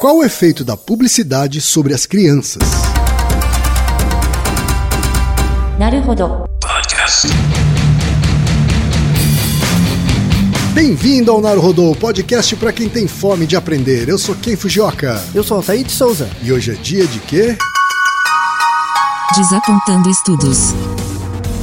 Qual o efeito da publicidade sobre as crianças? Podcast. Bem-vindo ao Naruhodô, podcast para quem tem fome de aprender. Eu sou Ken Fujioka. Eu sou Altair de Souza. E hoje é dia de quê? Desapontando estudos.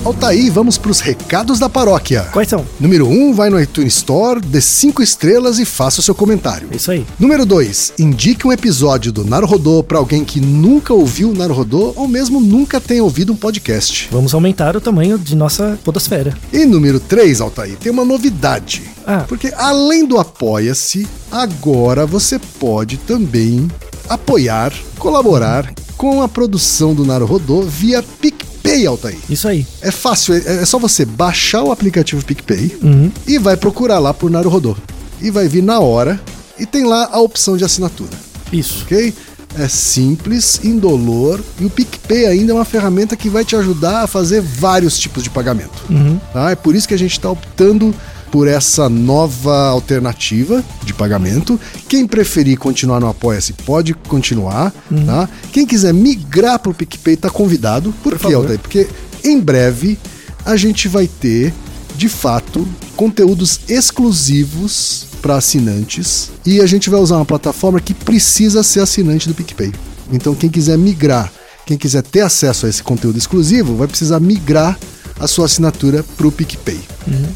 Altaí, vamos para os recados da paróquia. Quais são? Número 1, um, vai no iTunes Store, dê 5 estrelas e faça o seu comentário. Isso aí. Número 2, indique um episódio do Naruhodô para alguém que nunca ouviu o Naruhodô ou mesmo nunca tenha ouvido um podcast. Vamos aumentar o tamanho de nossa podosfera. E número 3, Altair, tem uma novidade. Ah. Porque além do Apoia-se, agora você pode também apoiar, colaborar com a produção do Naruhodô via PicPay, Altair. Isso aí. É fácil, é é só você baixar o aplicativo PicPay Uhum. e vai procurar lá por Naruhodô. E vai vir na hora e tem lá a opção de assinatura, Isso. ok? É simples, indolor e o PicPay ainda é uma ferramenta que vai te ajudar a fazer vários tipos de pagamento. Uhum. Tá? É por isso que a gente está optando por essa nova alternativa de pagamento. Quem preferir continuar no Apoia-se pode continuar. Tá? Quem quiser migrar para o PicPay está convidado. Por, Por favor. Altair? Porque em breve a gente vai ter, de fato, conteúdos exclusivos para assinantes e a gente vai usar uma plataforma que precisa ser assinante do PicPay. Então, quem quiser migrar, quem quiser ter acesso a esse conteúdo exclusivo, vai precisar migrar a sua assinatura para o PicPay.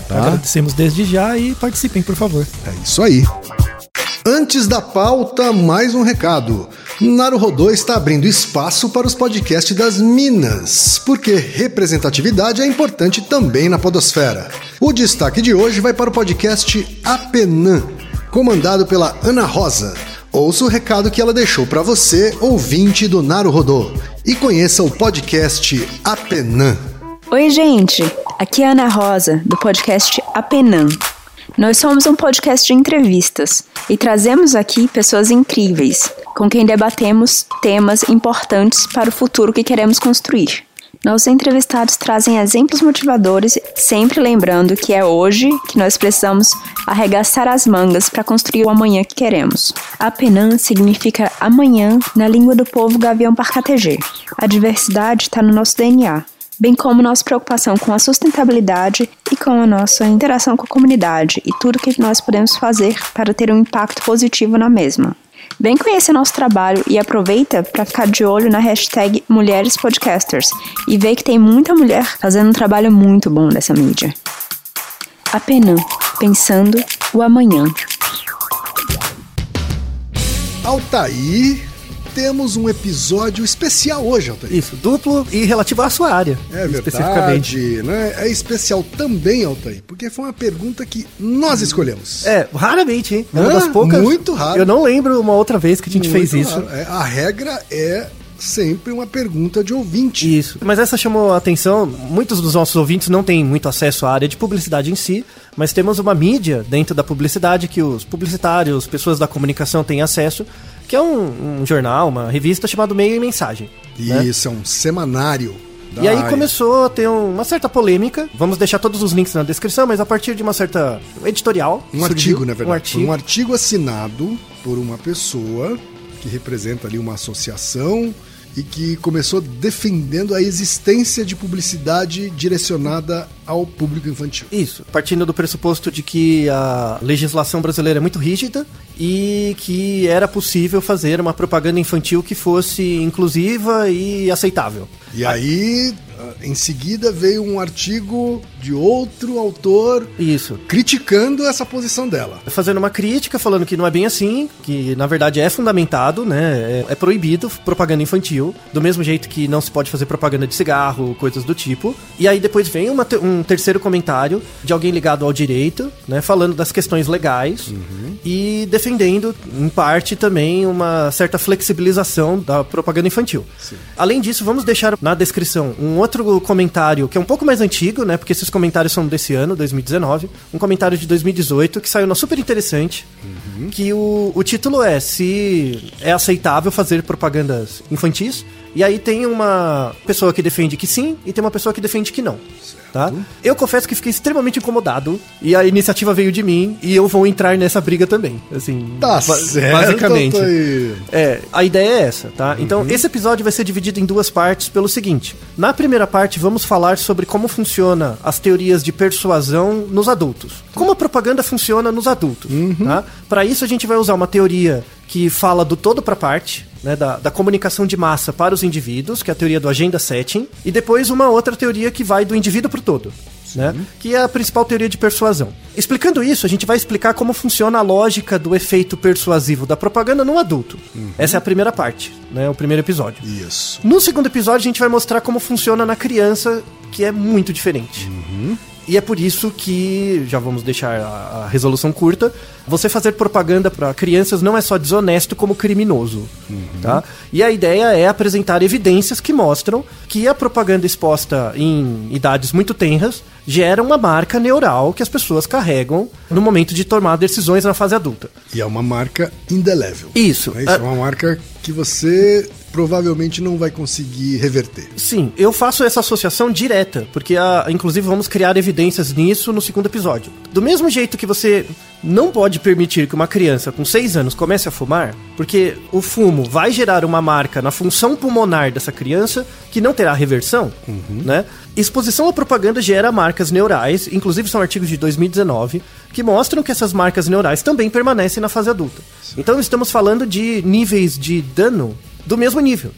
Tá? Agradecemos desde já e participem, por favor. É isso aí. Antes da pauta, mais um recado. Naruhodô está abrindo espaço para os podcasts das Minas, porque representatividade é importante também na podosfera. O destaque de hoje vai para o podcast Apenã, comandado pela Ana Rosa. Ouça o recado que ela deixou para você, ouvinte do Naruhodô, e conheça o podcast Apenã. Oi, gente! Aqui é Ana Rosa, do podcast Apenan. Nós somos um podcast de entrevistas e trazemos aqui pessoas incríveis, com quem debatemos temas importantes para o futuro que queremos construir. Nossos entrevistados trazem exemplos motivadores, sempre lembrando que é hoje que nós precisamos arregaçar as mangas para construir o amanhã que queremos. Apenan significa amanhã na língua do povo gavião parcategê. A diversidade está no nosso DNA bem como nossa preocupação com a sustentabilidade e com a nossa interação com a comunidade e tudo que nós podemos fazer para ter um impacto positivo na mesma. Vem conhecer nosso trabalho e aproveita para ficar de olho na hashtag Mulheres Podcasters e ver que tem muita mulher fazendo um trabalho muito bom nessa mídia. Apenas pensando o amanhã. Altair, temos um episódio especial hoje, Altair. Isso, duplo e relativo à sua área. É Especificamente. verdade, né? É especial também, Altair, porque foi uma pergunta que nós escolhemos. É, raramente, hein? É uma Hã? das poucas. Muito raro. Eu não lembro uma outra vez que a gente Muito fez isso. É, a regra é sempre uma pergunta de ouvinte. Isso. Mas essa chamou a atenção. Muitos dos nossos ouvintes não têm muito acesso à área de publicidade em si, mas temos uma mídia dentro da publicidade que os publicitários, pessoas da comunicação têm acesso, que é um, um jornal, uma revista chamado Meio e Mensagem. né? Isso, é um semanário. E aí área. começou a ter um- uma certa polêmica. Vamos deixar todos os links na descrição, mas a partir de uma certa editorial. Um surgiu artigo, na verdade. Um artigo. Um artigo assinado por uma pessoa que representa ali uma associação e que começou defendendo a existência de publicidade direcionada ao público infantil. Isso, partindo do pressuposto de que a legislação brasileira é muito rígida e que era possível fazer uma propaganda infantil que fosse inclusiva e aceitável. E aí, em seguida, veio um artigo de outro autor Isso. criticando essa posição dela. Fazendo uma crítica, falando que não é bem assim, que na verdade é fundamentado, né? É, é proibido propaganda infantil, do mesmo jeito que não se pode fazer propaganda de cigarro, coisas do tipo. E aí depois vem uma um terceiro comentário de alguém ligado ao direito, né? Falando das questões legais e defendendo, em parte, também uma certa flexibilização da propaganda infantil. Além disso, vamos deixar na descrição um outro comentário que é um pouco mais antigo, né? Porque esses comentários são desse ano, 2019. Um comentário de 2018 que saiu na super interessante. Que o, o título é Se é aceitável fazer propagandas infantis. E aí tem uma pessoa que defende que sim e tem uma pessoa que defende que não. Tá? Eu confesso que fiquei extremamente incomodado e a iniciativa veio de mim e eu vou entrar nessa briga também. Assim, Tá certo. basicamente. É, a ideia é essa, tá? Então, esse episódio vai ser dividido em duas partes pelo seguinte. Na primeira parte, vamos falar sobre como funciona as teorias de persuasão nos adultos. Como a propaganda funciona nos adultos, tá? Para isso, a gente vai usar uma teoria que fala do todo para parte, né, da, da comunicação de massa para os indivíduos, que é a teoria do agenda setting, e depois uma outra teoria que vai do indivíduo para o todo. Né, que é a principal teoria de persuasão. Explicando isso, a gente vai explicar como funciona a lógica do efeito persuasivo da propaganda no adulto. Essa é a primeira parte, né, o primeiro episódio. Isso. No segundo episódio, a gente vai mostrar como funciona na criança, que é muito diferente. E é por isso que, já vamos deixar a, a resolução curta, você fazer propaganda para crianças não é só desonesto como criminoso. Tá? E a ideia é apresentar evidências que mostram que a propaganda exposta em idades muito tenras gera uma marca neural que as pessoas carregam no momento de tomar decisões na fase adulta. E é uma marca indelével. Isso. É, isso, Ah, é uma marca que você provavelmente não vai conseguir reverter. Sim, eu faço essa associação direta, porque a, inclusive vamos criar evidências nisso no segundo episódio. Do mesmo jeito que você não pode permitir que uma criança com 6 anos comece a fumar, porque o fumo vai gerar uma marca na função pulmonar dessa criança que não terá reversão, né? Exposição à propaganda gera marcas neurais, inclusive são artigos de 2019, que mostram que essas marcas neurais também permanecem na fase adulta. Então estamos falando de níveis de dano do mesmo nível.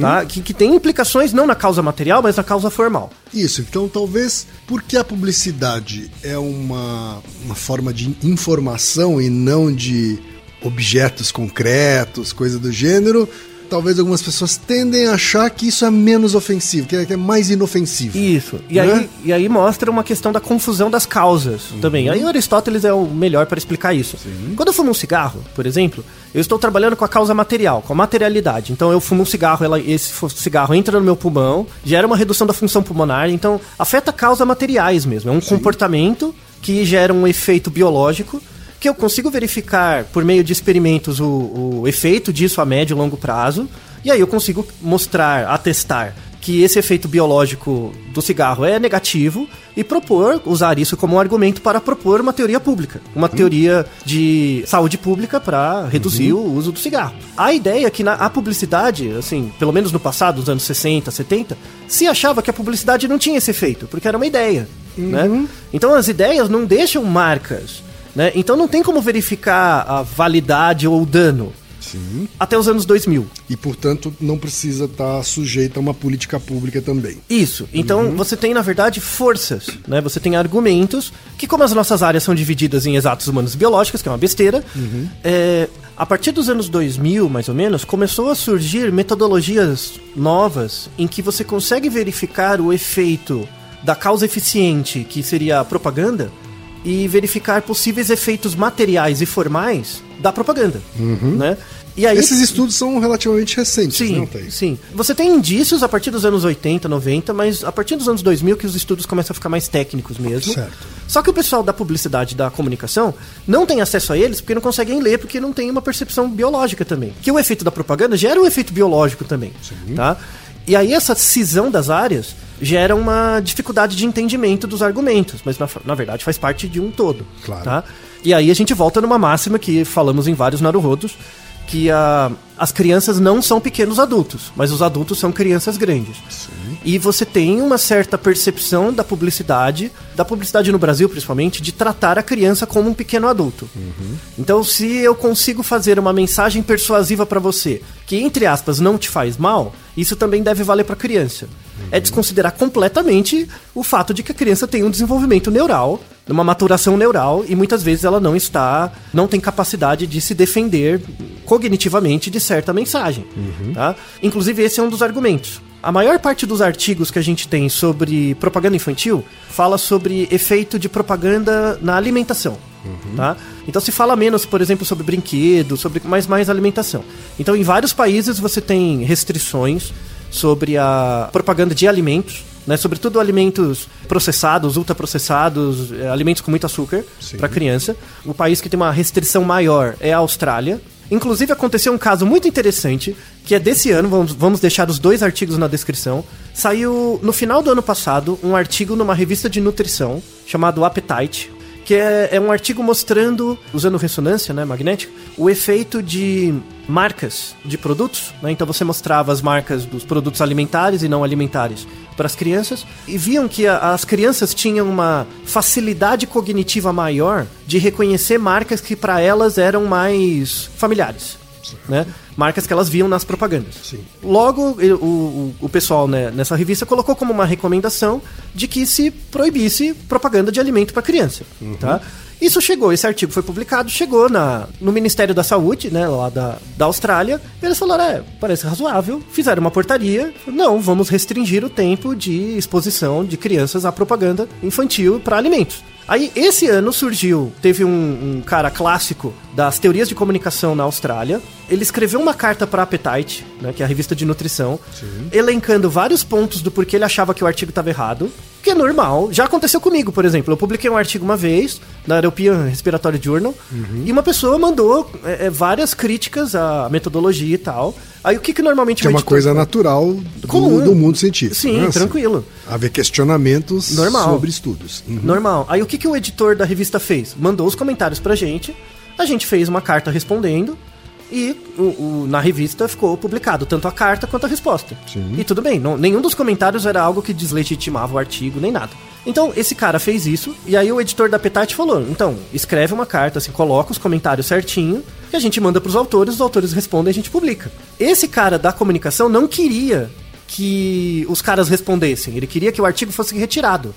Tá? Que, que tem implicações não na causa material, mas na causa formal. Isso, então talvez porque a publicidade é uma, uma forma de informação e não de objetos concretos, coisa do gênero, talvez algumas pessoas tendem a achar que isso é menos ofensivo, que é, que é mais inofensivo. Isso. E, Né? aí, e aí mostra uma questão da confusão das causas também. Aí Aristóteles é o melhor para explicar isso. Quando eu fumo um cigarro, por exemplo, eu estou trabalhando com a causa material, com a materialidade. Então eu fumo um cigarro, ela, esse cigarro entra no meu pulmão, gera uma redução da função pulmonar, então afeta causas materiais mesmo. É um comportamento que gera um efeito biológico que eu consigo verificar por meio de experimentos o, o efeito disso a médio e longo prazo, e aí eu consigo mostrar, atestar que esse efeito biológico do cigarro é negativo e propor, usar isso como um argumento para propor uma teoria pública, uma teoria de saúde pública para reduzir o uso do cigarro. A ideia é que na a publicidade, assim, pelo menos no passado, nos anos 60, 70, se achava que a publicidade não tinha esse efeito, porque era uma ideia, né? Então as ideias não deixam marcas, né? Então não tem como verificar a validade ou o dano Sim. até os anos 2000. E, portanto, não precisa estar sujeito a uma política pública também. Isso. Então você tem, na verdade, forças, né? Você tem argumentos que, como as nossas áreas são divididas em exatos humanos e biológicas, que é uma besteira, é, a partir dos anos 2000, mais ou menos, começou a surgir metodologias novas em que você consegue verificar o efeito da causa eficiente, que seria a propaganda, e verificar possíveis efeitos materiais e formais da propaganda, né? E aí, Esses estudos são relativamente recentes, Sim, não tem? sim. Você tem indícios a partir dos anos 80, 90, mas a partir dos anos 2000 que os estudos começam a ficar mais técnicos mesmo. Certo. Só que o pessoal da publicidade da comunicação não tem acesso a eles porque não conseguem ler, porque não tem uma percepção biológica também. Que o efeito da propaganda gera um efeito biológico também, tá? E aí essa cisão das áreas gera uma dificuldade de entendimento dos argumentos, mas na, na verdade faz parte de um todo, Claro. tá? E aí a gente volta numa máxima que falamos em vários Naruhodos, que a, as crianças não são pequenos adultos, mas os adultos são crianças grandes. E você tem uma certa percepção da publicidade, da publicidade no Brasil principalmente, de tratar a criança como um pequeno adulto. Então, se eu consigo fazer uma mensagem persuasiva para você, que entre aspas não te faz mal, isso também deve valer para criança. É desconsiderar completamente o fato de que a criança tem um desenvolvimento neural, uma maturação neural e muitas vezes ela não está, não tem capacidade de se defender cognitivamente de certa mensagem, tá? Inclusive esse é um dos argumentos. A maior parte dos artigos que a gente tem sobre propaganda infantil fala sobre efeito de propaganda na alimentação. Tá? Então se fala menos, por exemplo, sobre brinquedos, sobre mais mais alimentação. Então em vários países você tem restrições sobre a propaganda de alimentos, né? Sobretudo alimentos processados, ultraprocessados, eh, alimentos com muito açúcar para criança. O país que tem uma restrição maior é a Austrália. Inclusive aconteceu um caso muito interessante, que é desse ano, vamos, vamos deixar os dois artigos na descrição. Saiu no final do ano passado um artigo numa revista de nutrição chamado Appetite, que é, é um artigo mostrando, usando ressonância né, magnética, o efeito de marcas de produtos. Né? Então você mostrava as marcas dos produtos alimentares e não alimentares para as crianças e viam que a, as crianças tinham uma facilidade cognitiva maior de reconhecer marcas que para elas eram mais familiares. Né? Marcas que elas viam nas propagandas. Sim. Logo, o, o, o pessoal né, nessa revista colocou como uma recomendação de que se proibisse propaganda de alimento para criança. Tá? Isso chegou, esse artigo foi publicado, chegou na, no Ministério da Saúde, né, lá da, da Austrália, e eles falaram, é, parece razoável, fizeram uma portaria, não, vamos restringir o tempo de exposição de crianças à propaganda infantil para alimentos. Aí, esse ano surgiu, teve um, um cara clássico das teorias de comunicação na Austrália. Ele escreveu uma carta para Appetite, né, que é a revista de nutrição, elencando vários pontos do porquê ele achava que o artigo estava errado. Que é normal. Já aconteceu comigo, por exemplo. Eu publiquei um artigo uma vez na European Respiratory Journal e uma pessoa mandou é, é, várias críticas à metodologia e tal. Aí o que, que normalmente Que é uma editor coisa natural do, Comum. do mundo científico. Sim, né? Assim, tranquilo. haver questionamentos Normal. sobre estudos. Uhum. Normal. Aí o que, que o editor da revista fez? Mandou os comentários pra gente, a gente fez uma carta respondendo e o, o- na revista ficou publicado tanto a carta quanto a resposta. Sim. E tudo bem, não- nenhum dos comentários era algo que deslegitimava o artigo nem nada. Então esse cara fez isso e aí o editor da Petite falou: então escreve uma carta, assim, coloca os comentários certinho que a gente manda pros autores, os autores respondem e a gente publica. Esse cara da comunicação não queria que os caras respondessem, ele queria que o artigo fosse retirado.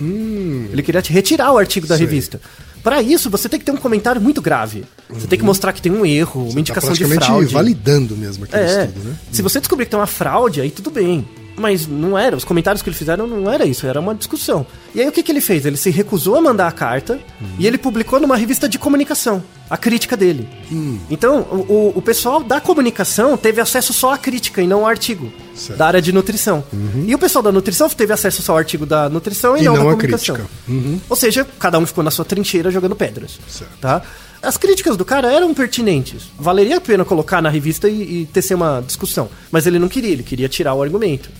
Ele queria retirar o artigo da Sei. revista. Pra isso, você tem que ter um comentário muito grave. Você tem que mostrar que tem um erro, uma Tá indicação de praticamente fraude. validando mesmo aquele É, estudo, né? se você descobrir que tem uma fraude, aí tudo bem. Mas não era, os comentários que ele fizeram não era isso, era uma discussão. E aí o que, que ele fez? Ele se recusou a mandar a carta Uhum. e ele publicou numa revista de comunicação a crítica dele. Hum. Então, o, o- pessoal da comunicação teve acesso só à crítica e não ao artigo Certo. Uhum. da área de nutrição. E o pessoal da nutrição teve acesso só ao artigo da nutrição e, E não, não da à comunicação. Uhum. Ou seja, cada um ficou na sua trincheira jogando pedras. Certo. Tá? As críticas do cara eram pertinentes. Valeria a pena colocar na revista e, e tecer uma discussão. Mas ele não queria, ele queria tirar o argumento.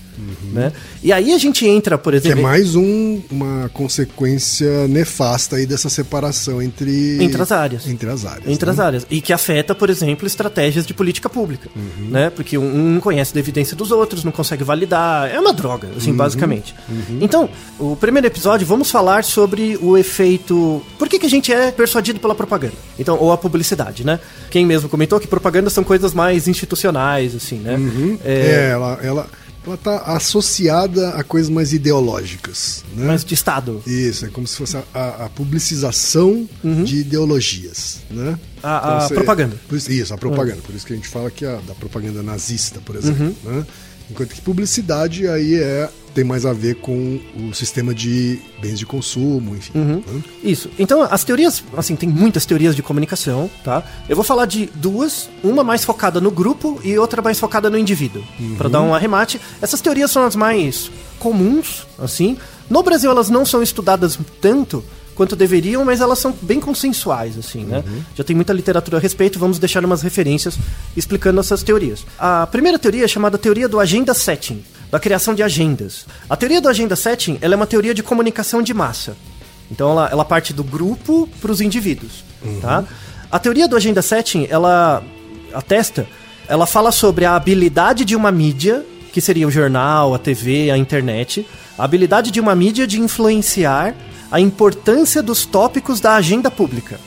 Né? E aí a gente entra, por Uhum. Que é exemplo. mais um- uma consequência nefasta aí dessa separação entre... Entre as áreas. Entre as áreas. Entre né? as áreas. E que afeta, por exemplo, estratégias de política pública. Uhum. Né? Porque um não conhece da evidência dos outros, não consegue validar. É uma droga, assim, Uhum. basicamente. Então, o primeiro episódio, vamos falar sobre o efeito. Por que, que a gente é persuadido pela propaganda? Então, ou a publicidade, né? Quem mesmo comentou que propaganda são coisas mais institucionais, assim, né? É, ela, ela, ela tá associada a coisas mais ideológicas, né? Mais de Estado. Isso, é como se fosse a, a- publicização de ideologias, né? Uhum. A- a você- propaganda. isso- a propaganda. Por isso que a gente fala que a, da propaganda nazista, por exemplo, Uhum. né? Enquanto que publicidade aí é tem mais a ver com o sistema de bens de consumo, enfim. Uhum. né? Isso. Então, as teorias, assim, tem muitas teorias de comunicação, tá? Eu vou falar de duas, uma mais focada no grupo e outra mais focada no indivíduo, Pra dar um arremate. Essas teorias são as mais comuns, assim. No Brasil elas não são estudadas tanto quanto deveriam, mas elas são bem consensuais, assim, né? Já tem muita literatura a respeito, vamos deixar umas referências explicando essas teorias. A primeira teoria é chamada teoria do agenda setting, da criação de agendas. A teoria do agenda setting, ela é uma teoria de comunicação de massa. Então ela, ela parte do grupo para os indivíduos, tá? A teoria do agenda setting, ela atesta, ela fala sobre a habilidade de uma mídia, que seria o jornal, a TV, a internet, a habilidade de uma mídia de influenciar a importância dos tópicos da agenda pública.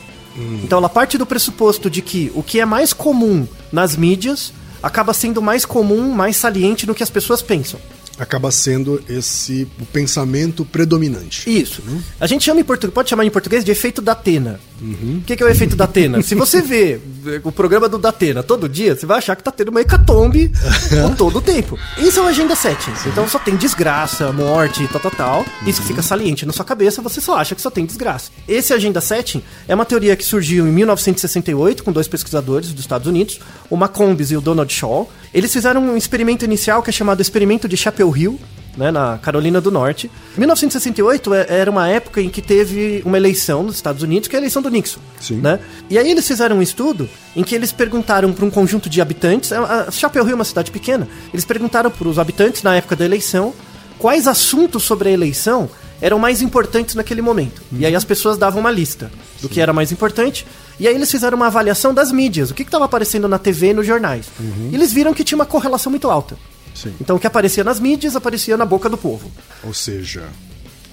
Então ela parte do pressuposto de que o que é mais comum nas mídias acaba sendo mais comum, mais saliente no que as pessoas pensam. Acaba sendo esse o pensamento predominante. Isso. A gente chama em português, pode chamar em português de efeito Datena. Uhum. O que, que é o efeito Datena? Se você vê o programa do Datena todo dia, você vai achar que tá tendo uma hecatombe o todo o tempo. Isso é o Agenda 7. Então só tem desgraça, morte, tal, tal, tal. Isso fica saliente na sua cabeça, você só acha que só tem desgraça. Esse Agenda 7 é uma teoria que surgiu em 1968 com dois pesquisadores dos Estados Unidos, o Macombs e o Donald Shaw. Eles fizeram um experimento inicial que é chamado experimento de Chapel Hill, né, na Carolina do Norte. 1968 é- era uma época em que teve uma eleição nos Estados Unidos, que é a eleição do Nixon. Sim. Né? E aí eles fizeram um estudo em que eles perguntaram para um conjunto de habitantes, a a Chapel Hill é uma cidade pequena, eles perguntaram para os habitantes na época da eleição quais assuntos sobre a eleição eram mais importantes naquele momento. E aí as pessoas davam uma lista do que era mais importante. E aí eles fizeram uma avaliação das mídias, o que estava aparecendo na TV e nos jornais. E eles viram que tinha uma correlação muito alta. Sim. Então o que aparecia nas mídias aparecia na boca do povo. Ou seja,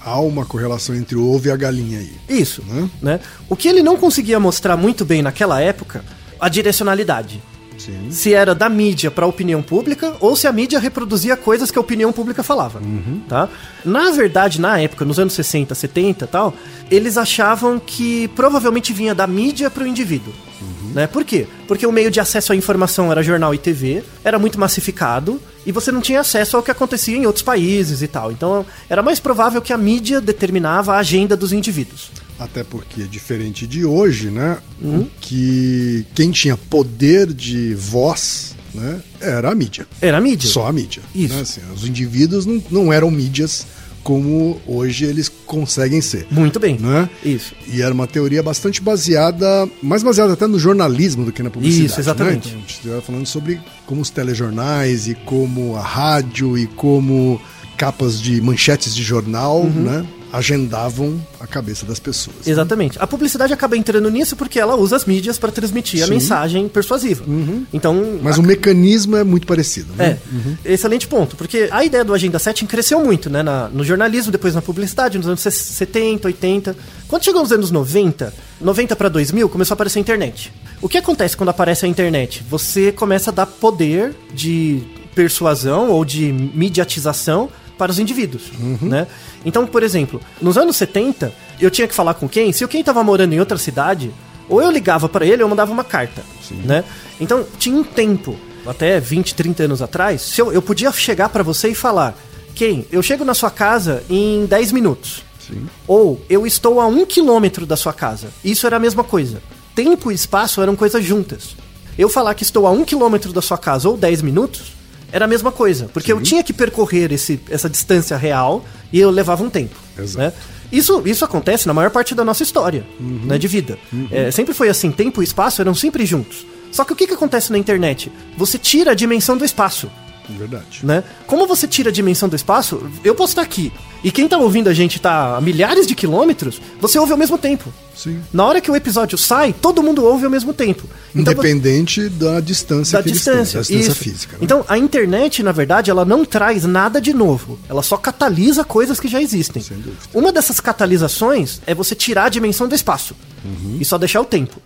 há uma correlação entre o ovo e a galinha aí. Isso. Né? Né? O que ele não conseguia mostrar muito bem naquela época, a direcionalidade. Sim. Se era da mídia para a opinião pública ou se a mídia reproduzia coisas que a opinião pública falava, tá? Na verdade, na época, nos anos 60, 70 e tal, eles achavam que provavelmente vinha da mídia para o indivíduo. Né? Por quê? Porque o meio de acesso à informação era jornal e TV, era muito massificado e você não tinha acesso ao que acontecia em outros países e tal. Então era mais provável que a mídia determinava a agenda dos indivíduos. Até porque, diferente de hoje, né? O que quem tinha poder de voz né, era a mídia. Era a mídia. Só a mídia. Isso. né, assim, os indivíduos não, não eram mídias como hoje eles conseguem ser. Muito bem. Né? Isso. E era uma teoria bastante baseada, mais baseada até no jornalismo do que na publicidade. Isso, exatamente. Né? Então, a gente estava falando sobre como os telejornais e como a rádio e como capas de manchetes de jornal, Uhum. né? Agendavam a cabeça das pessoas. Exatamente. A publicidade acaba entrando nisso porque ela usa as mídias para transmitir a Sim. Uhum. mensagem persuasiva. Então, Mas o mecanismo é muito parecido, né? É, excelente ponto, porque a ideia do Agenda Setting cresceu muito, né, na- no jornalismo, depois na publicidade, nos anos 70, 80. Quando chegou nos anos 90, 90 para 2000, começou a aparecer a internet. O que acontece quando aparece a internet? Você começa a dar poder de persuasão ou de mediatização para os indivíduos, né? Então, por exemplo, nos anos 70, eu tinha que falar com quem? Se o quem estava morando em outra cidade, ou eu ligava para ele ou eu mandava uma carta, né? Então, tinha um tempo, até 20, 30 anos atrás, se eu, eu podia chegar para você e falar: quem? Eu chego na sua casa em 10 minutos. Ou eu estou a um quilômetro da sua casa. Isso era a mesma coisa. Tempo e espaço eram coisas juntas. Eu falar que estou a um quilômetro da sua casa ou 10 minutos era a mesma coisa. Porque eu tinha que percorrer esse, essa distância real e eu levava um tempo. Exato. Né? Isso, isso acontece na maior parte da nossa história né, de vida. É, sempre foi assim: tempo e espaço eram sempre juntos. Só que o que, que acontece na internet? Você tira a dimensão do espaço. Verdade. Né? Como você tira a dimensão do espaço, eu posso estar aqui. E quem tá ouvindo a gente tá a milhares de quilômetros, você ouve ao mesmo tempo. Sim. Na hora que o episódio sai, todo mundo ouve ao mesmo tempo. Então, Independente da distância da distância, têm, da distância física. né? Então, a internet, na verdade, ela não traz nada de novo. Ela só catalisa coisas que já existem. Sem dúvida. Uma dessas catalisações é você tirar a dimensão do espaço Uhum. e só deixar o tempo.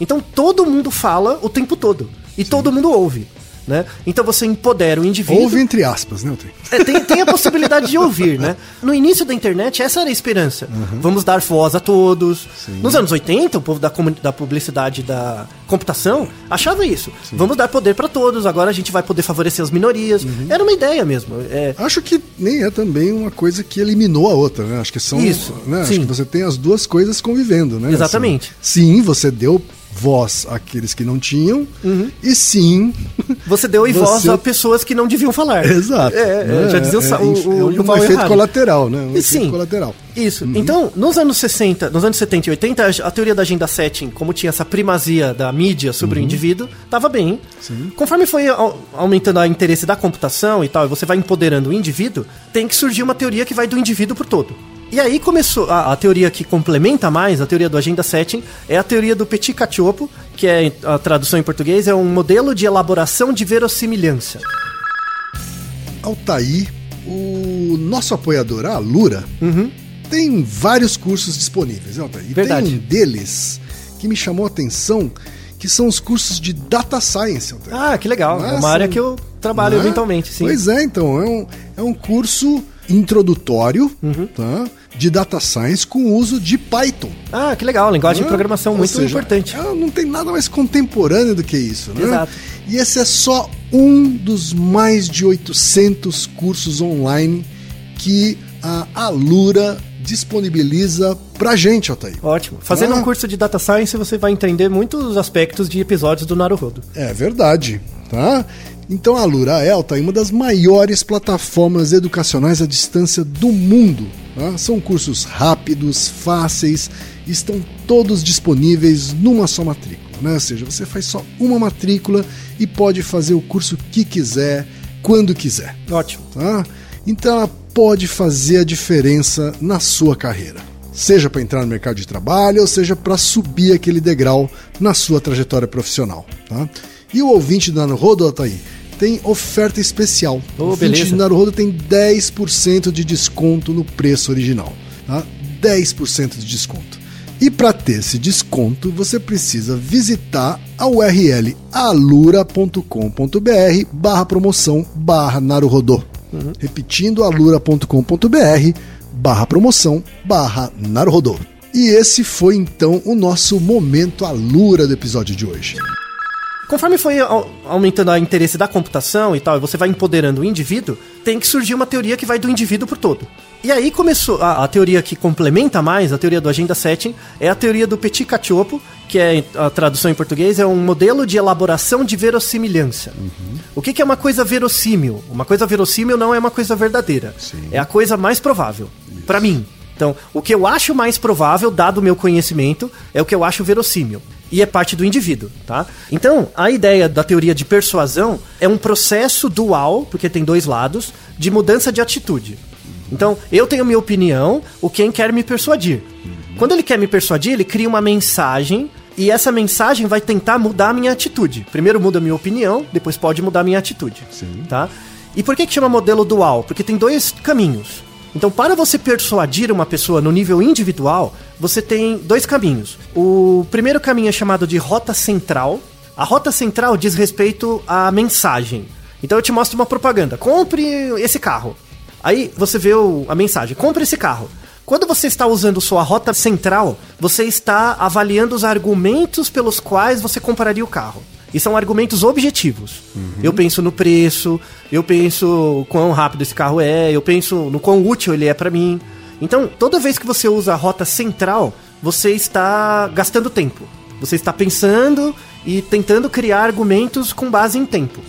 Então, todo mundo fala o tempo todo e todo mundo ouve. Né? Então você empodera o indivíduo. Ouve entre aspas, né? É, tem, tem a possibilidade de ouvir, né? No início da internet, essa era a esperança. Vamos dar voz a todos. Nos anos 80, o povo da, da publicidade da computação achava isso. Vamos dar poder para todos, agora a gente vai poder favorecer as minorias. Era uma ideia mesmo. É, Acho que nem é também uma coisa que eliminou a outra, né? Acho que são. Isso, né? Acho sim. que você tem as duas coisas convivendo, né? Exatamente. Assim, sim, você deu voz àqueles que não tinham, e sim. você deu Você- voz a pessoas que não deviam falar. Exato. É, é, né? já dizia o, sa- É, o, é o, um, o efeito errado. colateral, né? Um E sim. colateral. Isso. Então, nos anos 60, nos anos 70 e 80, a- teoria da agenda setting, como tinha essa primazia da mídia sobre o indivíduo, estava bem. Conforme foi au- aumentando o interesse da computação e tal, e você vai empoderando o indivíduo, tem que surgir uma teoria que vai do indivíduo pro todo. E aí começou a, a teoria que complementa mais a teoria do agenda setting é a teoria do Petit Cacioppo, que é a tradução em português é um modelo de elaboração de verossimilhança. Altair, o nosso apoiador, a Lura, tem vários cursos disponíveis, né, Altair? E Verdade. tem um deles que me chamou a atenção, que são os cursos de Data Science, Altair. Ah, que legal. É Ah, uma área que eu trabalho Não é? eventualmente, sim. Pois é, então, é um, é um curso introdutório Uhum. tá, de Data Science com uso de Python. Ah, que legal. Linguagem de programação muito seja, importante. não tem nada mais contemporâneo do que isso, né? Exato. E esse é só um dos mais de 800 cursos online que a Alura disponibiliza pra gente, Altair. Ótimo. Fazendo Ah. um curso de Data Science, você vai entender muitos aspectos de episódios do Naruhodo. É verdade. Tá? Então a Lurael está em uma das maiores plataformas educacionais à distância do mundo. Tá? São cursos rápidos, fáceis, estão todos disponíveis numa só matrícula. Né? Ou seja, você faz só uma matrícula e pode fazer o curso que quiser, quando quiser. Ótimo. Tá? Então ela pode fazer a diferença na sua carreira. Seja para entrar no mercado de trabalho, ou seja para subir aquele degrau na sua trajetória profissional. Tá? E o ouvinte do Naruhodo, Ataí, tem oferta especial. Ô, o ouvinte beleza. do Naruhodo tem 10% de desconto no preço original. Tá? 10% de desconto. E para ter esse desconto, você precisa visitar a URL alura.com.br barra promoção barra Naruhodô. Repetindo, alura.com.br barra promoção barra Naruhodô. E esse foi então o nosso momento Alura do episódio de hoje. Conforme foi au- aumentando o interesse da computação e tal, e você vai empoderando o indivíduo, tem que surgir uma teoria que vai do indivíduo pro todo. E aí começou a, a teoria que complementa mais, a teoria do Agenda Setting, é a teoria do Petit Cacciopo, que é a tradução em português, é um modelo de elaboração de verossimilhança. O que, que é uma coisa verossímil? Uma coisa verossímil não é uma coisa verdadeira. É a coisa mais provável, Pra mim. Então, o que eu acho mais provável, dado o meu conhecimento, é o que eu acho verossímil. E é parte do indivíduo, tá? Então, a ideia da teoria de persuasão é um processo dual, porque tem dois lados, de mudança de atitude. Então, eu tenho minha opinião, o quem quer me persuadir. Quando ele quer me persuadir, ele cria uma mensagem e essa mensagem vai tentar mudar a minha atitude. Primeiro muda a minha opinião, depois pode mudar a minha atitude. Tá? E por que, que chama modelo dual? Porque tem dois caminhos. Então, para você persuadir uma pessoa no nível individual, você tem dois caminhos. O primeiro caminho é chamado de rota central. A rota central diz respeito à mensagem. Então, eu te mostro uma propaganda: compre esse carro. Aí você vê o- a mensagem: compre esse carro. Quando você está usando sua rota central, você está avaliando os argumentos pelos quais você compraria o carro. E são argumentos objetivos. Eu penso no preço, eu penso quão rápido esse carro é, eu penso no quão útil ele é para mim. Então, toda vez que você usa a rota central, você está gastando tempo. Você está pensando e tentando criar argumentos com base em tempo,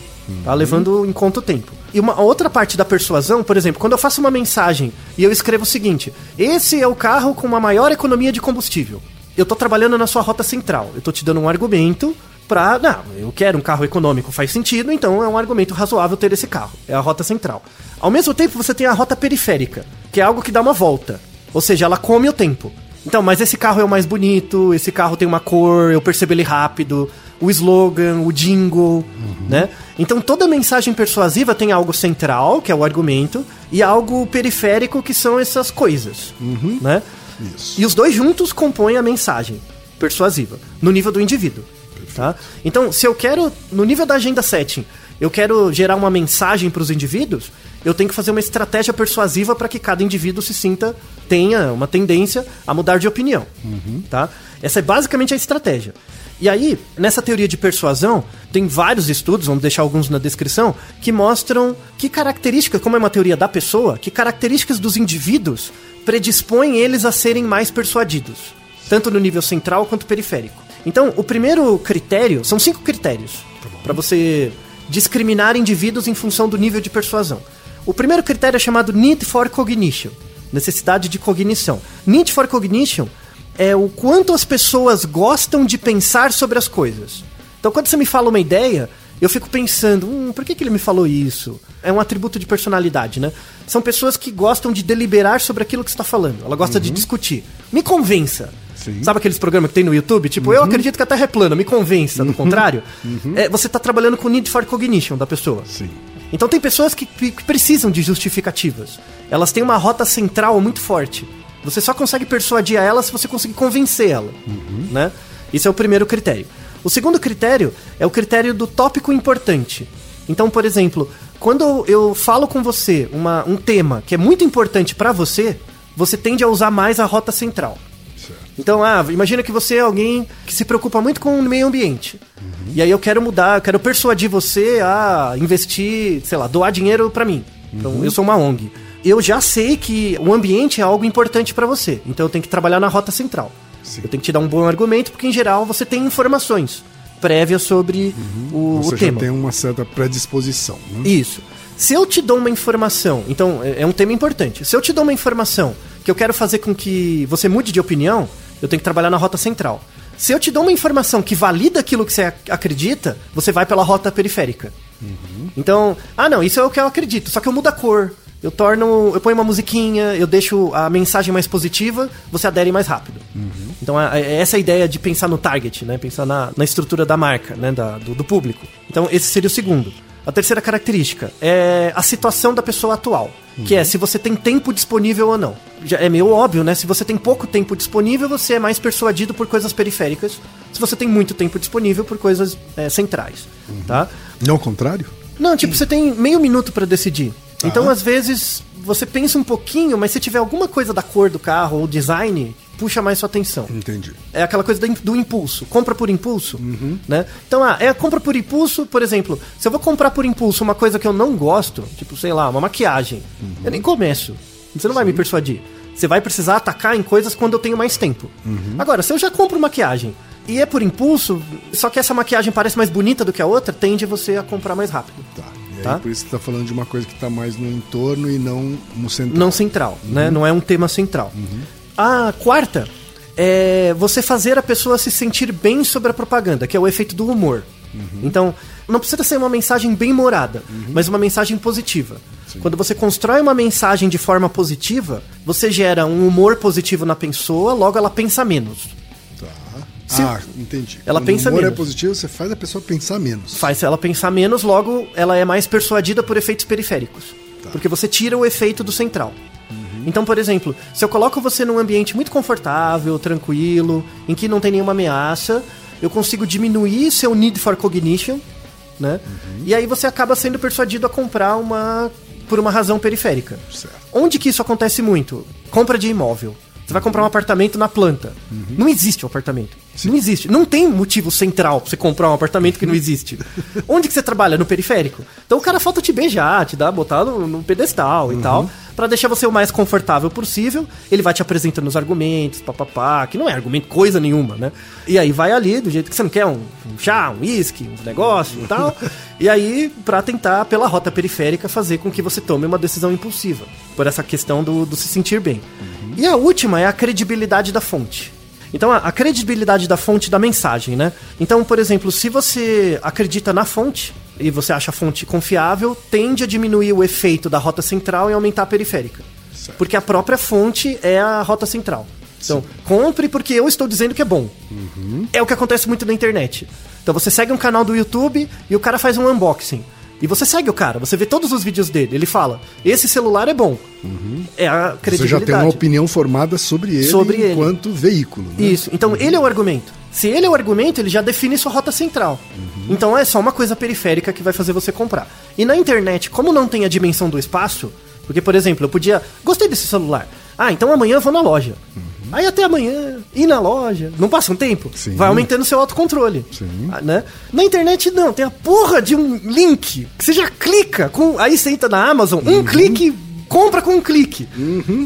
tá? levando em conta o tempo. E uma outra parte da persuasão, por exemplo, quando eu faço uma mensagem e eu escrevo o seguinte: esse é o carro com uma maior economia de combustível. Eu tô trabalhando na sua rota central. Eu tô te dando um argumento pra. Não, eu quero um carro econômico, faz sentido, então é um argumento razoável ter esse carro. É a rota central. Ao mesmo tempo, você tem a rota periférica, que é algo que dá uma volta. Ou seja, ela come o tempo. Então, mas esse carro é o mais bonito, esse carro tem uma cor, eu percebo ele rápido, o slogan, o jingle, né? Então toda mensagem persuasiva tem algo central, que é o argumento, e algo periférico, que são essas coisas, né? Isso. E os dois juntos compõem a mensagem persuasiva, no nível do indivíduo. Tá? Então, se eu quero, no nível da agenda setting, eu quero gerar uma mensagem para os indivíduos, eu tenho que fazer uma estratégia persuasiva para que cada indivíduo se sinta, tenha uma tendência a mudar de opinião. Tá? Essa é basicamente a estratégia. E aí, nessa teoria de persuasão, tem vários estudos, vamos deixar alguns na descrição, que mostram que características, como é uma teoria da pessoa, que características dos indivíduos predispõem eles a serem mais persuadidos, tanto no nível central quanto periférico. Então, o primeiro critério, são cinco critérios para você discriminar indivíduos em função do nível de persuasão. O primeiro critério é chamado need for cognition, necessidade de cognição. Need for cognition é o quanto as pessoas gostam de pensar sobre as coisas. Então, quando você me fala uma ideia, eu fico pensando, hum, por que, que ele me falou isso? É um atributo de personalidade, né? São pessoas que gostam de deliberar sobre aquilo que você está falando. Ela gosta de discutir. Me convença. Sim. Sabe aqueles programas que tem no YouTube? Tipo, eu acredito que a Terra é plana, me convença. Do contrário, é, você está trabalhando com o need for cognition da pessoa. Sim. Então tem pessoas que, que precisam de justificativas. Elas têm uma rota central muito forte. Você só consegue persuadir a ela se você conseguir convencer ela. Né? Isso é o primeiro critério. O segundo critério é o critério do tópico importante. Então, por exemplo, quando eu falo com você uma, um tema que é muito importante para você, você tende a usar mais a rota central. Então, ah, imagina que você é alguém que se preocupa muito com o meio ambiente. E aí eu quero mudar, eu quero persuadir você a investir, sei lá, doar dinheiro pra mim. Então, eu sou uma ONG. Eu já sei que o ambiente é algo importante pra você. Então eu tenho que trabalhar na rota central. Sim. Eu tenho que te dar um bom argumento, porque em geral você tem informações. prévia sobre o, Você o já tema. tem uma certa predisposição. Né? Isso. Se eu te dou uma informação, então é é um tema importante. Se eu te dou uma informação que eu quero fazer com que você mude de opinião, eu tenho que trabalhar na rota central. Se eu te dou uma informação que valida aquilo que você ac- acredita, você vai pela rota periférica. Então, ah não, isso é o que eu acredito, só que eu mudo a cor. Eu torno, eu ponho uma musiquinha, eu deixo a mensagem mais positiva, você adere mais rápido. Então é, é essa a ideia de pensar no target, né? Pensar na, na estrutura da marca, né? Da- do, do público. Então esse seria o segundo. A terceira característica é a situação da pessoa atual, que é se você tem tempo disponível ou não. Já é meio óbvio, né? Se você tem pouco tempo disponível, você é mais persuadido por coisas periféricas. Se você tem muito tempo disponível, por coisas é, centrais, tá? Não ao contrário? Não, tipo, você tem meio minuto pra decidir. Então, às vezes, você pensa um pouquinho, mas se tiver alguma coisa da cor do carro ou design, puxa mais sua atenção. Entendi. É aquela coisa do, do impulso. Compra por impulso, né? Então, ah, é compra por impulso, por exemplo, se eu vou comprar por impulso uma coisa que eu não gosto, tipo, sei lá, uma maquiagem, eu nem começo. Você não vai me persuadir. Você vai precisar atacar em coisas quando eu tenho mais tempo. Agora, se eu já compro maquiagem e é por impulso, só que essa maquiagem parece mais bonita do que a outra, tende você a comprar mais rápido. Tá. E aí, Tá. por isso você tá falando de uma coisa que tá mais no entorno e não no centro. não central, né? Não é um tema central. A quarta é você fazer a pessoa se sentir bem sobre a propaganda, que é o efeito do humor. Então, não precisa ser uma mensagem bem morada, mas uma mensagem positiva. Quando você constrói uma mensagem de forma positiva, você gera um humor positivo na pessoa, logo ela pensa menos. Tá. Se- Ah, entendi. Ela Quando pensa o humor é menos. positivo, você faz a pessoa pensar menos. Faz ela pensar menos, logo ela é mais persuadida por efeitos periféricos. Porque você tira o efeito do central. Então, por exemplo, se eu coloco você num ambiente muito confortável, tranquilo, em que não tem nenhuma ameaça, eu consigo diminuir seu need for cognition, né? E aí você acaba sendo persuadido a comprar uma por uma razão periférica. Certo. Onde que isso acontece muito? Compra de imóvel. Você vai comprar um apartamento na planta. Não existe um apartamento. Não existe. Não tem motivo central pra você comprar um apartamento que não existe. Onde que você trabalha? No periférico. Então o cara falta te beijar, te dar, botar no, no pedestal e tal, Pra deixar você o mais confortável possível. Ele vai te apresentando os argumentos, papapá, que não é argumento coisa nenhuma, né? E aí vai ali do jeito que você não quer um, um chá, um uísque, um negócio e tal. e aí, pra tentar, pela rota periférica, fazer com que você tome uma decisão impulsiva. Por essa questão do, do se sentir bem. E a última é a credibilidade da fonte. Então, a, a credibilidade da fonte da mensagem, né? Então, por exemplo, se você acredita na fonte e você acha a fonte confiável, tende a diminuir o efeito da rota central e aumentar a periférica. Certo. Porque a própria fonte é a rota central. Então, compre porque eu estou dizendo que é bom. É o que acontece muito na internet. Então, você segue um canal do YouTube e o cara faz um unboxing. E você segue o cara, você vê todos os vídeos dele. Ele fala: esse celular é bom. É a Você credibilidade. já tem uma opinião formada sobre ele Sobre ele. enquanto veículo. Né? Isso. Então ele é o argumento. Se ele é o argumento, ele já define sua rota central. Então é só uma coisa periférica que vai fazer você comprar. E na internet, como não tem a dimensão do espaço, porque, por exemplo, eu podia. Gostei desse celular. Ah, então amanhã eu vou na loja. Aí até amanhã, ir na loja. Não passa um tempo? Sim. Vai aumentando seu autocontrole. Sim. Ah, né? Na internet não, tem a porra de um link que você já clica com. Aí você entra na Amazon, um clique. Compra com um clique.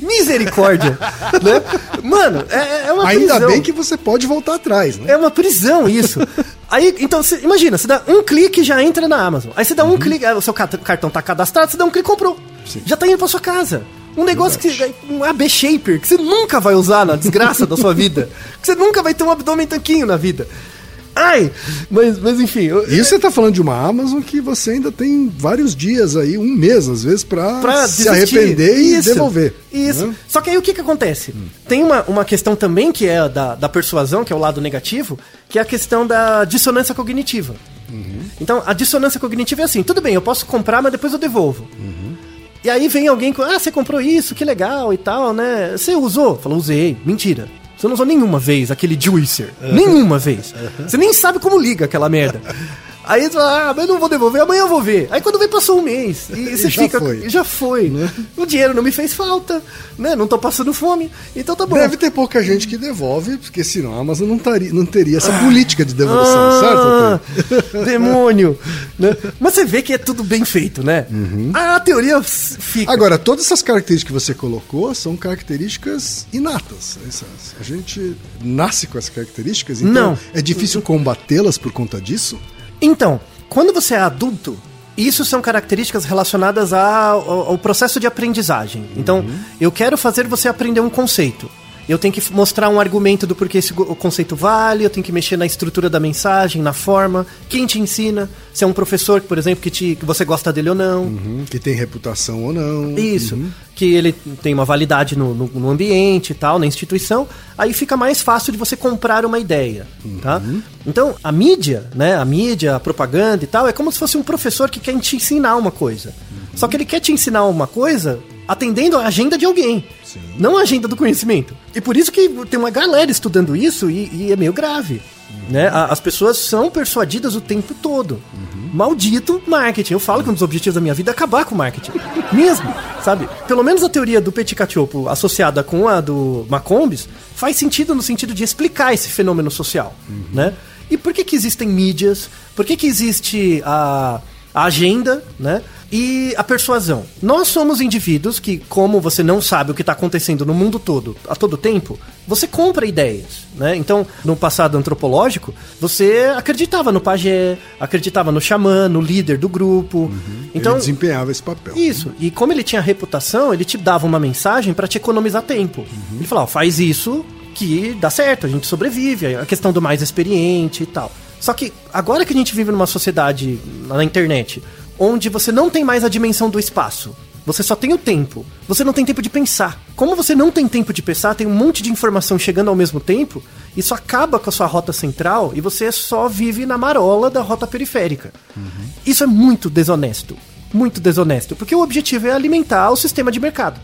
Misericórdia. né? Mano, é, é uma Ainda prisão. bem que você pode voltar atrás, né? É uma prisão isso. Aí, então, você, imagina, você dá um clique e já entra na Amazon. Aí você dá um clique, o seu cartão tá cadastrado, você dá um clique e comprou. Sim. Já tá indo pra sua casa. Um negócio que você, um AB Shaper, que você nunca vai usar na desgraça da sua vida. Que você nunca vai ter um abdômen tanquinho na vida. Ai, mas, mas enfim. eu- E você tá falando de uma Amazon que você ainda tem vários dias aí, um mês às vezes, pra, pra se desistir. arrepender e Isso, devolver. Isso. né? Só que aí o que que acontece? Tem uma, uma questão também que é da, da persuasão, que é o lado negativo, que é a questão da dissonância cognitiva. Então, a dissonância cognitiva é assim, tudo bem, eu posso comprar, mas depois eu devolvo. E aí vem alguém com, ah, você comprou isso, que legal e tal, né? Você usou? Falou, usei. Mentira. Você não usou nenhuma vez aquele juicer. Nenhuma vez. Você nem sabe como liga aquela merda. Aí você fala, ah, mas eu não vou devolver, amanhã eu vou ver. Aí quando vem, passou um mês. E você Já fica. foi. Já foi. O dinheiro não me fez falta, né? Não tô passando fome. Então tá bom. Deve ter pouca gente que devolve, porque senão a Amazon não, taria, não teria essa política de devolução, certo? Ah, Arthur? demônio! né? Mas você vê que é tudo bem feito, né? A teoria fica. Agora, todas essas características que você colocou são características inatas. A gente nasce com essas características, então Não. é difícil combatê-las por conta disso? Então, quando você é adulto, isso são características relacionadas ao, ao processo de aprendizagem. Então, eu quero fazer você aprender um conceito. Eu tenho que mostrar um argumento do porquê esse conceito vale, eu tenho que mexer na estrutura da mensagem, na forma, quem te ensina, se é um professor, por exemplo, que, te, que você gosta dele ou não. Uhum, Que tem reputação ou não. Isso. Uhum. Que ele tem uma validade no, no- no ambiente e tal, na instituição. Aí fica mais fácil de você comprar uma ideia, tá? Então, a mídia, né? A mídia, a propaganda e tal, é como se fosse um professor que quer te ensinar uma coisa. Só que ele quer te ensinar uma coisa atendendo a agenda de alguém. Não a agenda do conhecimento. E por isso que tem uma galera estudando isso e, e é meio grave. Né? A- As pessoas são persuadidas o tempo todo. Maldito marketing. Eu falo que um dos objetivos da minha vida é acabar com o marketing. Mesmo, sabe? Pelo menos a teoria do Petit Cachopo associada com a do Macombs faz sentido no sentido de explicar esse fenômeno social, né? E por que que existem mídias? Por que que existe a, a agenda, né? E a persuasão. Nós somos indivíduos que, como você não sabe o que está acontecendo no mundo todo a todo tempo, você compra ideias, né? Então, no passado antropológico, você acreditava no pajé, acreditava no xamã, no líder do grupo. Então, Ele desempenhava esse papel. isso. E como ele tinha reputação, ele te dava uma mensagem para te economizar tempo. Ele falava, faz isso que dá certo, a gente sobrevive, a questão do mais experiente e tal. Só que agora que a gente vive numa sociedade na internet, onde você não tem mais a dimensão do espaço, você só tem o tempo. Você não tem tempo de pensar. Como você não tem tempo de pensar, tem um monte de informação chegando ao mesmo tempo, isso acaba com a sua rota central e você só vive na marola da rota periférica. Isso é muito desonesto. Muito desonesto. Porque o objetivo é alimentar o sistema de mercado.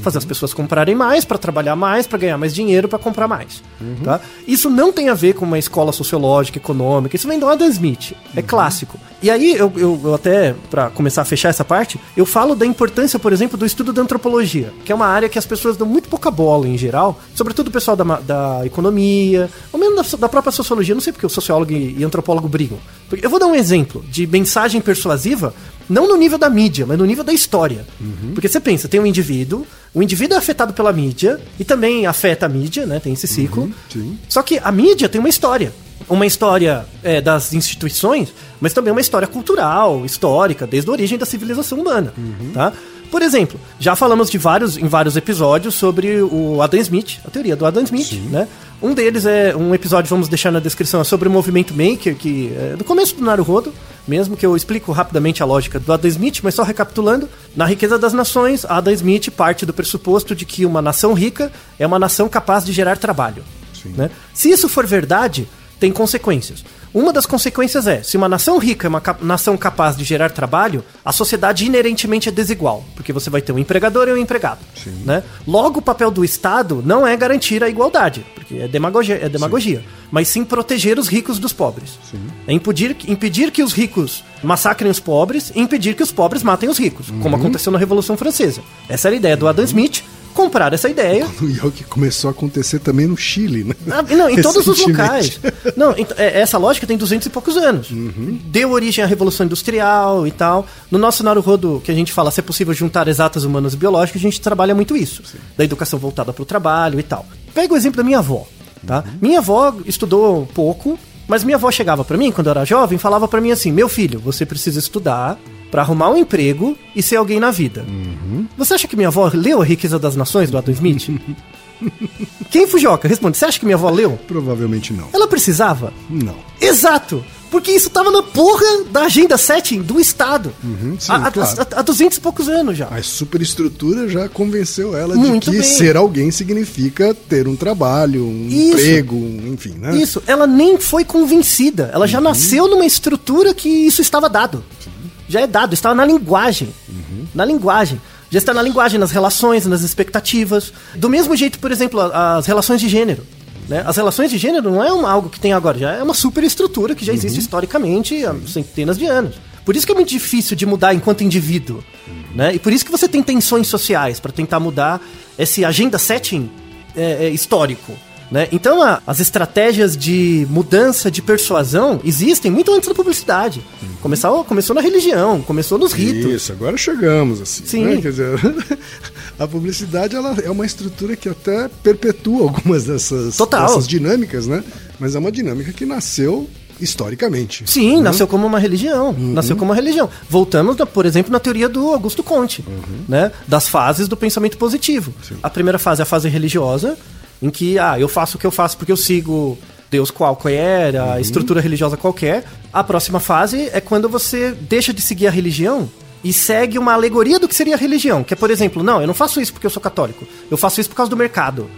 Fazer as pessoas comprarem mais, para trabalhar mais, para ganhar mais dinheiro, para comprar mais. Tá? Isso não tem a ver com uma escola sociológica, econômica. Isso vem do Adam Smith. É clássico. E aí, eu, eu, eu até, para começar a fechar essa parte, eu falo da importância, por exemplo, do estudo da antropologia, que é uma área que as pessoas dão muito pouca bola em geral, sobretudo o pessoal da, da economia, ou mesmo da, da própria sociologia. Não sei porque o sociólogo e, e antropólogo brigam. Eu vou dar um exemplo de mensagem persuasiva, não no nível da mídia, mas no nível da história. Porque você pensa, tem um indivíduo, o indivíduo é afetado pela mídia, e também afeta a mídia, né? Tem esse ciclo. sim. Só que a mídia tem uma história. Uma história é, das instituições, mas também uma história cultural, histórica, desde a origem da civilização humana. Tá? Por exemplo, já falamos de vários, em vários episódios sobre o Adam Smith, a teoria do Adam Smith, né? Um deles é um episódio, vamos deixar na descrição, é sobre o movimento maker, que é do começo do Naruhodo, mesmo que eu explico rapidamente a lógica do Adam Smith, mas só recapitulando, na riqueza das nações, Adam Smith parte do pressuposto de que uma nação rica é uma nação capaz de gerar trabalho. né? Se isso for verdade, tem consequências. Uma das consequências é, se uma nação rica é uma nação capaz de gerar trabalho, a sociedade inerentemente é desigual, porque você vai ter um empregador e um empregado. Né? Logo, o papel do Estado não é garantir a igualdade, porque é demagogia, é demagogia mas sim proteger os ricos dos pobres. É impedir, impedir que os ricos massacrem os pobres e impedir que os pobres matem os ricos, como aconteceu na Revolução Francesa. Essa era a ideia do Adam Smith, comprar essa ideia E é o que começou a acontecer também no Chile, né? ah, não, em todos os locais. Não, é, essa lógica tem 200 e poucos anos. Deu origem à Revolução Industrial e tal. No nosso Naruhodo, que a gente fala se é possível juntar exatas humanas e biológicas, a gente trabalha muito isso. Da educação voltada para o trabalho e tal. Pega o exemplo da minha avó, tá? Minha avó estudou pouco, mas minha avó chegava para mim, quando eu era jovem, e falava para mim assim, meu filho, você precisa estudar para arrumar um emprego e ser alguém na vida. Você acha que minha avó leu A Riqueza das Nações, do Adam Smith? Quem Fujoca? Responde. Você acha que minha avó leu? Provavelmente não. Ela precisava? Não. Exato! Porque isso tava na porra da agenda setting do Estado. Uhum, sim, há, claro. há- há 200 e poucos anos já. A superestrutura já convenceu ela Muito de que bem. ser alguém significa ter um trabalho, um Isso. emprego, enfim, né? Isso, ela nem foi convencida. Ela Uhum. já nasceu numa estrutura que isso estava dado. Já é dado, estava na linguagem. Uhum. Na linguagem. Já está na linguagem, nas relações, nas expectativas. Do mesmo jeito, por exemplo, as relações de gênero. Né? As relações de gênero não é uma, algo que tem agora, já é uma superestrutura que já existe historicamente há centenas de anos. Por isso que é muito difícil de mudar enquanto indivíduo. Né? E por isso que você tem tensões sociais para tentar mudar esse agenda setting é, é, histórico. Né? Então, a- as estratégias de mudança de persuasão existem muito antes da publicidade. Começou, começou na religião, começou nos ritos. Isso, agora chegamos, assim. Sim. né? Quer dizer, a publicidade ela é uma estrutura que até perpetua algumas dessas, Total. dessas dinâmicas, né? Mas é uma dinâmica que nasceu historicamente. Sim, nasceu como uma religião. Nasceu como uma religião. Voltamos, por exemplo, na teoria do Augusto Conte, né? Das fases do pensamento positivo. A primeira fase é a fase religiosa, em que, ah, eu faço o que eu faço porque eu sigo Deus qualquer, a estrutura religiosa qualquer. A próxima fase é quando você deixa de seguir a religião e segue uma alegoria do que seria a religião. Que é, por exemplo, não, eu não faço isso porque eu sou católico. Eu faço isso por causa do mercado.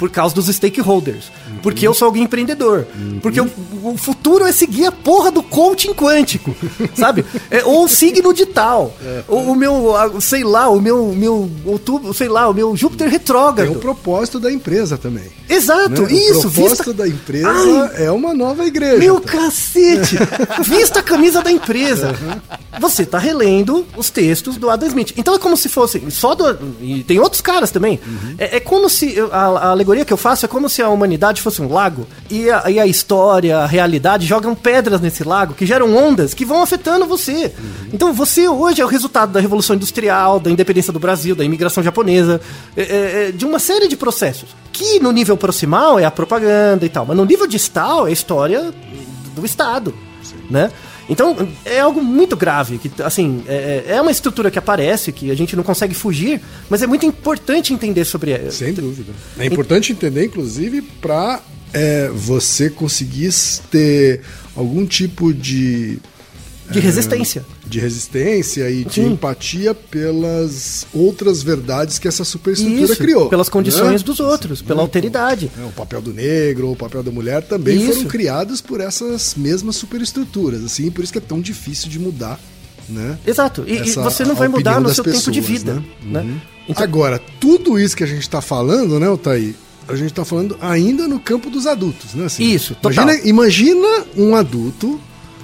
Por causa dos stakeholders. Porque eu sou alguém empreendedor. Porque o, o futuro é seguir a porra do coaching quântico. sabe? É, ou o signo de tal. Ou o meu, a- sei lá, o meu, meu outubro, sei lá, o meu Júpiter É retrógrado. o propósito da empresa também. Exato, né? isso. o propósito Vista... da empresa Ai, é uma nova igreja. meu tá? cacete! Vista a camisa da empresa. Você tá relendo os textos do Adam Smith. Então é como se fosse. Só do. E tem outros caras também. É, é como se. A, a alegoria que eu faço é como se a humanidade fosse um lago e a, e a história, a realidade jogam pedras nesse lago que geram ondas que vão afetando você. Então você hoje é o resultado da Revolução Industrial, da independência do Brasil, da imigração japonesa, é, é, é, de uma série de processos. Que no nível proximal é a propaganda e tal, mas no nível distal é a história do Estado, né? Então, é algo muito grave, que, assim, é, é uma estrutura que aparece, que a gente não consegue fugir, mas é muito importante entender sobre ela. Sem dúvida. É importante entender, inclusive, para você conseguir ter algum tipo de De resistência. de resistência e de Sim. empatia pelas outras verdades que essa superestrutura Isso, criou. pelas condições né? dos outros, pela alteridade. É, O papel do negro o papel da mulher também Isso. foram criados por essas mesmas superestruturas, assim, por isso que é tão difícil de mudar, né? Exato. E, Essa- você não vai mudar no seu tempo de pessoas, vida. né? Né? Então, Agora, tudo isso que a gente está falando, né, Otaí? A gente está falando ainda no campo dos adultos, né? assim? Isso, total. Imagina, imagina um adulto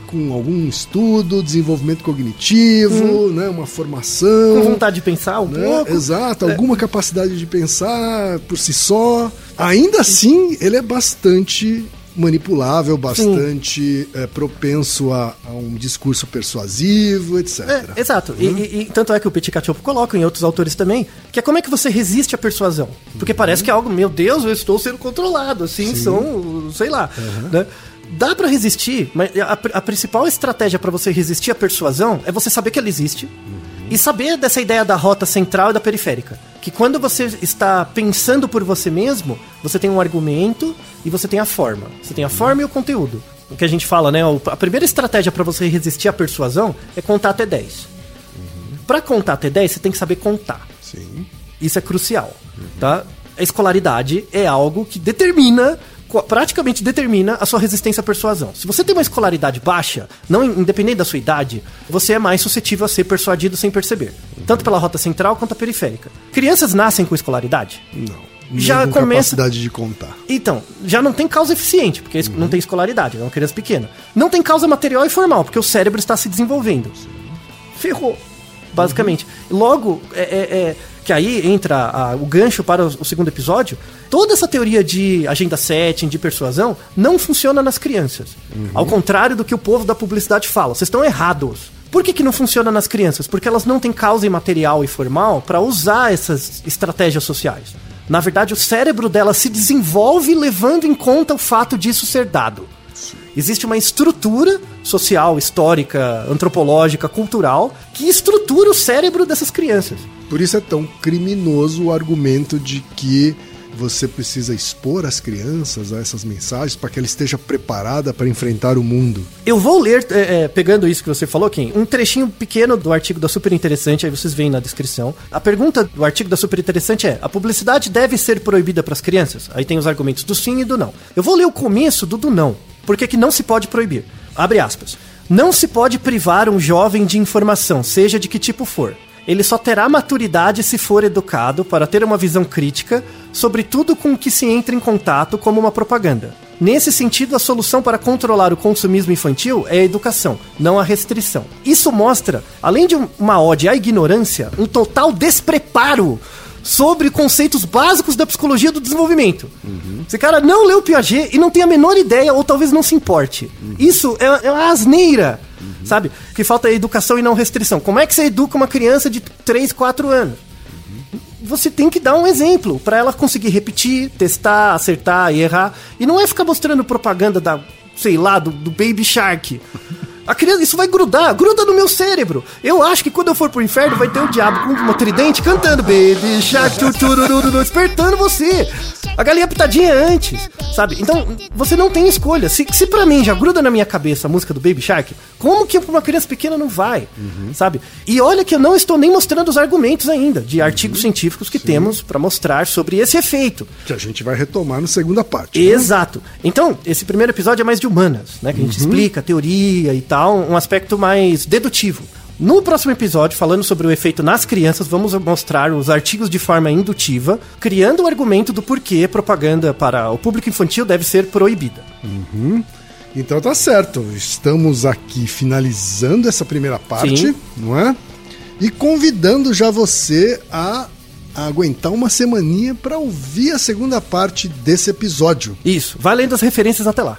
com algum estudo, desenvolvimento cognitivo, né, uma formação. Hum. com vontade de pensar um né? pouco. Exato, alguma capacidade de pensar por si só. Ainda assim, ele é bastante manipulável, bastante é, propenso a, a um discurso persuasivo, etc. É, exato. E, e- e tanto é que o Petit Cachopo coloca, em outros autores também, que é como é que você resiste à persuasão. Porque parece que é algo, meu Deus, eu estou sendo controlado, assim, são, sei lá. né? Dá pra resistir, mas a, a principal estratégia pra você resistir à persuasão é você saber que ela existe e saber dessa ideia da rota central e da periférica. Que quando você está pensando por você mesmo, você tem um argumento e você tem a forma. Você tem a forma e o conteúdo. O que a gente fala, né? A primeira estratégia pra você resistir à persuasão é contar até 10. Pra contar até 10, você tem que saber contar. Sim. Isso é crucial, tá? A escolaridade é algo que determina, praticamente determina a sua resistência à persuasão. Se você tem uma escolaridade baixa, não in- independente da sua idade, você é mais suscetível a ser persuadido sem perceber, tanto pela rota central quanto a periférica. Crianças nascem com escolaridade? Não. Já começa- capacidade de contar. Então, já não tem causa eficiente, porque isso não tem escolaridade, é uma criança pequena. Não tem causa material e formal, porque o cérebro está se desenvolvendo. Ferrou, basicamente. Logo, é, é- é que aí entra a- o gancho para o, o segundo episódio. Toda essa teoria de agenda setting, de persuasão, não funciona nas crianças. Ao contrário do que o povo da publicidade fala. Vocês estão errados. Por que, que não funciona nas crianças? Porque elas não têm causa material e formal para usar essas estratégias sociais. Na verdade, o cérebro dela se desenvolve levando em conta o fato disso ser dado. Existe uma estrutura social, histórica, antropológica, cultural, que estrutura o cérebro dessas crianças. Por isso é tão criminoso o argumento de que você precisa expor as crianças a essas mensagens para que ela esteja preparada para enfrentar o mundo. Eu vou ler, é, é, pegando isso que você falou, Kim, um trechinho pequeno do artigo da Super Interessante, aí vocês veem na descrição. A pergunta do artigo da Super Interessante é: a publicidade deve ser proibida para as crianças? Aí tem os argumentos do sim e do não. Eu vou ler o começo do do não. Por que, que não se pode proibir? Abre aspas. Não se pode privar um jovem de informação, seja de que tipo for. ele só terá maturidade se for educado para ter uma visão crítica sobre tudo com o que se entra em contato como uma propaganda. Nesse sentido, a solução para controlar o consumismo infantil é a educação, não a restrição. Isso mostra, além de um- uma ode à ignorância, um total despreparo sobre conceitos básicos da psicologia do desenvolvimento. Esse cara não leu Piaget e não tem a menor ideia, ou talvez não se importe. Isso é, é uma asneira, sabe? Que falta educação e não restrição. Como é que você educa uma criança de 3, 4 anos? você tem que dar um exemplo para ela conseguir repetir, testar, acertar e errar. E não é ficar mostrando propaganda da, sei lá, do, do Baby Shark. A criança, isso vai grudar, gruda no meu cérebro. Eu acho que quando eu for pro inferno vai ter o diabo com uma tridente cantando Baby Shark, tururururu, despertando você. A galinha pitadinha antes, sabe? Então, você não tem escolha. Se, se pra mim já gruda na minha cabeça a música do Baby Shark, como que pra uma criança pequena não vai, sabe? E olha que eu não estou nem mostrando os argumentos ainda de artigos científicos que temos pra mostrar sobre esse efeito. Que a gente vai retomar na segunda parte. né? Exato. Então, esse primeiro episódio é mais de humanas, né? Que a gente explica a teoria e tal, um aspecto mais dedutivo. No próximo episódio, falando sobre o efeito nas crianças, vamos mostrar os artigos de forma indutiva, criando o argumento do porquê propaganda para o público infantil deve ser proibida. Então tá certo. Estamos aqui finalizando essa primeira parte, Sim. não é? E convidando já você a aguentar uma semaninha para ouvir a segunda parte desse episódio. Isso, vai lendo as referências até lá.